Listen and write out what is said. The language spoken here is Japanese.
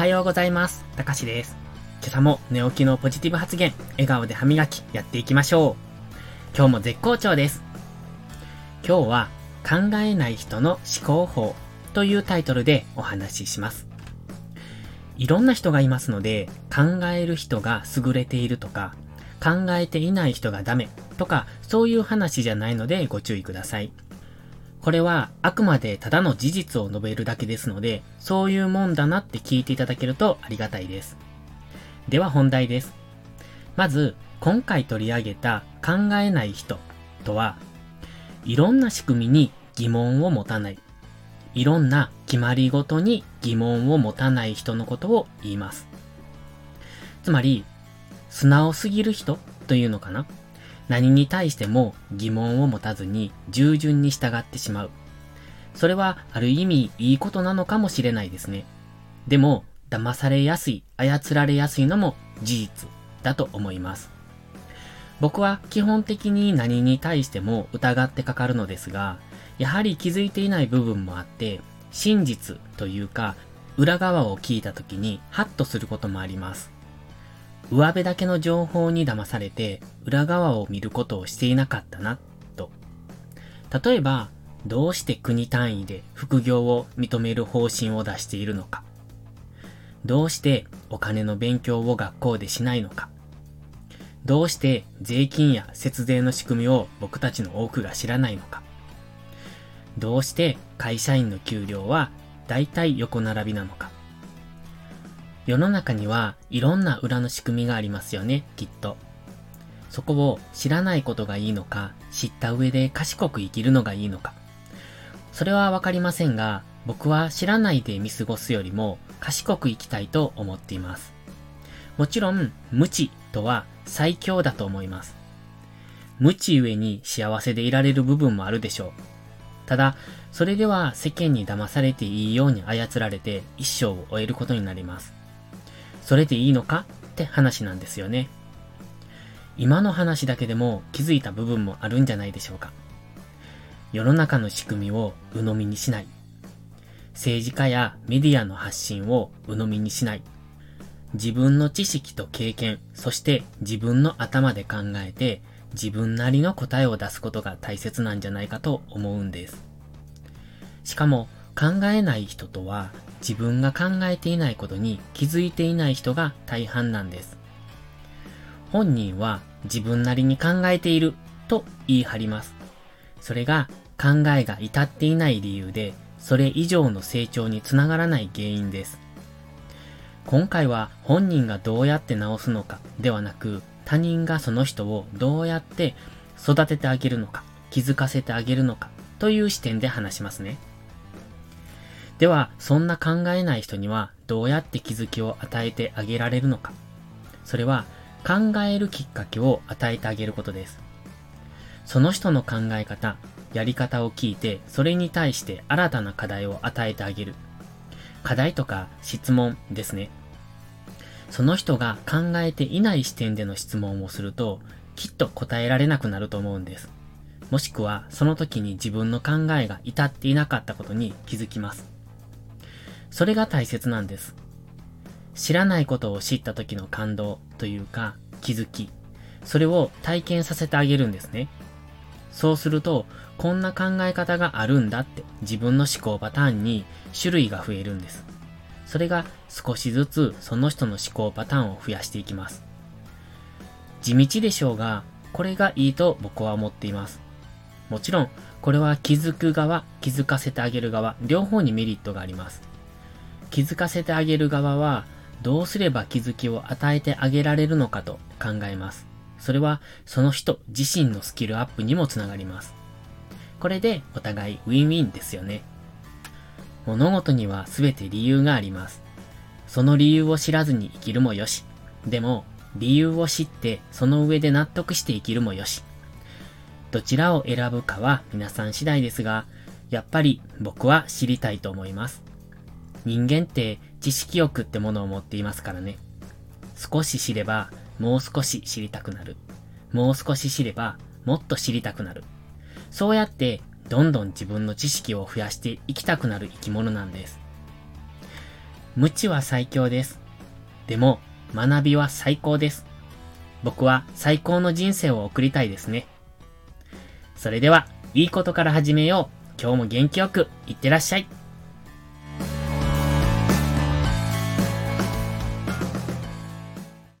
はようございます。たかしです。今朝も寝起きのポジティブ発言、笑顔で歯磨きやっていきましょう。今日も絶好調です。今日は考えない人の思考法というタイトルでお話しします。いろんな人がいますので、考える人が優れているとか、考えていない人がダメとか、そういう話じゃないのでご注意ください。これはあくまでただの事実を述べるだけですので、そういうもんだなって聞いていただけるとありがたいです。では本題です。まず、今回取り上げた考えない人とは、いろんな仕組みに疑問を持たない。いろんな決まりごとに疑問を持たない人のことを言います。つまり、素直すぎる人というのかな何に対しても疑問を持たずに従順に従ってしまう。それはある意味いいことなのかもしれないですね。でも、騙されやすい、操られやすいのも事実だと思います。僕は基本的に何に対しても疑ってかかるのですが、やはり気づいていない部分もあって、真実というか、裏側を聞いた時にハッとすることもあります。上辺だけの情報に騙されて裏側を見ることをしていなかったな、と。例えば、どうして国単位で副業を認める方針を出しているのか。どうしてお金の勉強を学校でしないのか。どうして税金や節税の仕組みを僕たちの多くが知らないのか。どうして会社員の給料は大体横並びなのか。世の中にはいろんな裏の仕組みがありますよね、きっと。そこを知らないことがいいのか、知った上で賢く生きるのがいいのか。それはわかりませんが、僕は知らないで見過ごすよりも賢く生きたいと思っています。もちろん、無知とは最強だと思います。無知ゆえに幸せでいられる部分もあるでしょう。ただ、それでは世間に騙されていいように操られて一生を終えることになります。それでいいのかって話なんですよね。今の話だけでも気づいた部分もあるんじゃないでしょうか。世の中の仕組みを鵜呑みにしない。政治家やメディアの発信を鵜呑みにしない。自分の知識と経験、そして自分の頭で考えて自分なりの答えを出すことが大切なんじゃないかと思うんです。しかも考えない人とは自分が考えていないことに気づいていない人が大半なんです。本人は自分なりに考えていると言い張ります。それが考えが至っていない理由で、それ以上の成長につながらない原因です。今回は本人がどうやって直すのかではなく、他人がその人をどうやって育ててあげるのか、気づかせてあげるのかという視点で話しますね。では、そんな考えない人にはどうやって気づきを与えてあげられるのか。それは考えるきっかけを与えてあげることです。その人の考え方、やり方を聞いて、それに対して新たな課題を与えてあげる。課題とか質問ですね。その人が考えていない視点での質問をすると、きっと答えられなくなると思うんです。もしくは、その時に自分の考えが至っていなかったことに気づきます。それが大切なんです。知らないことを知った時の感動というか気づき、それを体験させてあげるんですね。そうすると、こんな考え方があるんだって自分の思考パターンに種類が増えるんです。それが少しずつその人の思考パターンを増やしていきます。地道でしょうが、これがいいと僕は思っています。もちろん、これは気づく側、気づかせてあげる側、両方にメリットがあります。気づかせてあげる側は、どうすれば気づきを与えてあげられるのかと考えます。それは、その人自身のスキルアップにもつながります。これでお互いウィンウィンですよね。物事には全て理由があります。その理由を知らずに生きるもよし。でも、理由を知ってその上で納得して生きるもよし。どちらを選ぶかは皆さん次第ですが、やっぱり僕は知りたいと思います。人間って知識欲ってものを持っていますからね。少し知ればもう少し知りたくなる。もう少し知ればもっと知りたくなる。そうやってどんどん自分の知識を増やしていきたくなる生き物なんです。無知は最強です。でも、学びは最高です。僕は最高の人生を送りたいですね。それでは、いいことから始めよう。今日も元気よく、いってらっしゃい。